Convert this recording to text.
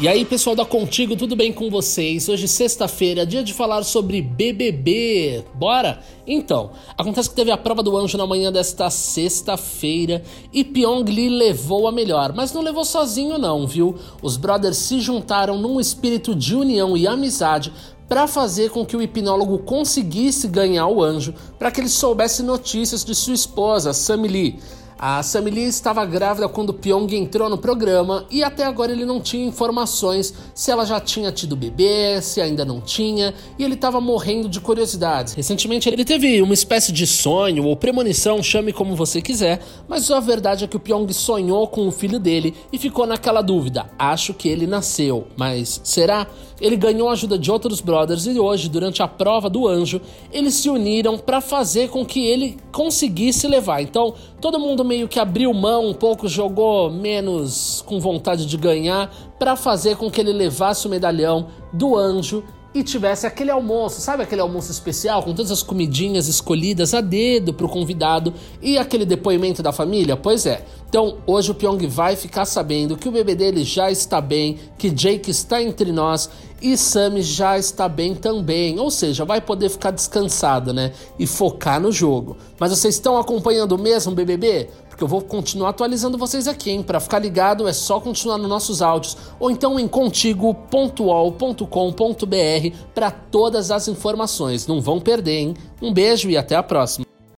E aí, pessoal da Contigo, tudo bem com vocês? Hoje, sexta-feira, dia de falar sobre BBB. Bora? Então, acontece que teve a prova do anjo na manhã desta sexta-feira e Pyong Lee levou a melhor, mas não levou sozinho não, viu? Os brothers se juntaram num espírito de união e amizade para fazer com que o hipnólogo conseguisse ganhar o anjo, para que ele soubesse notícias de sua esposa, Sammy Lee. A Sammy Lee estava grávida quando Pyong entrou no programa e até agora ele não tinha informações se ela já tinha tido bebê, se ainda não tinha, e ele estava morrendo de curiosidades. Recentemente ele teve uma espécie de sonho ou premonição, chame como você quiser, mas a verdade é que o Pyong sonhou com o filho dele e ficou naquela dúvida: acho que ele nasceu, mas será? Ele ganhou a ajuda de outros brothers e hoje, durante a prova do anjo, eles se uniram para fazer com que ele conseguisse levar. Então, todo mundo meio que abriu mão um pouco, jogou menos com vontade de ganhar para fazer com que ele levasse o medalhão do anjo e tivesse aquele almoço, sabe aquele almoço especial com todas as comidinhas escolhidas a dedo para o convidado e aquele depoimento da família? Pois é. Então hoje o Pyong vai ficar sabendo que o bebê dele já está bem, que Jake está entre nós e Sammy já está bem também. Ou seja, vai poder ficar descansado, né? E focar no jogo. Mas vocês estão acompanhando mesmo BBB? porque eu vou continuar atualizando vocês aqui, hein? Para ficar ligado é só continuar nos nossos áudios ou então em contigo.ol.com.br para todas as informações. Não vão perder, hein? Um beijo e até a próxima.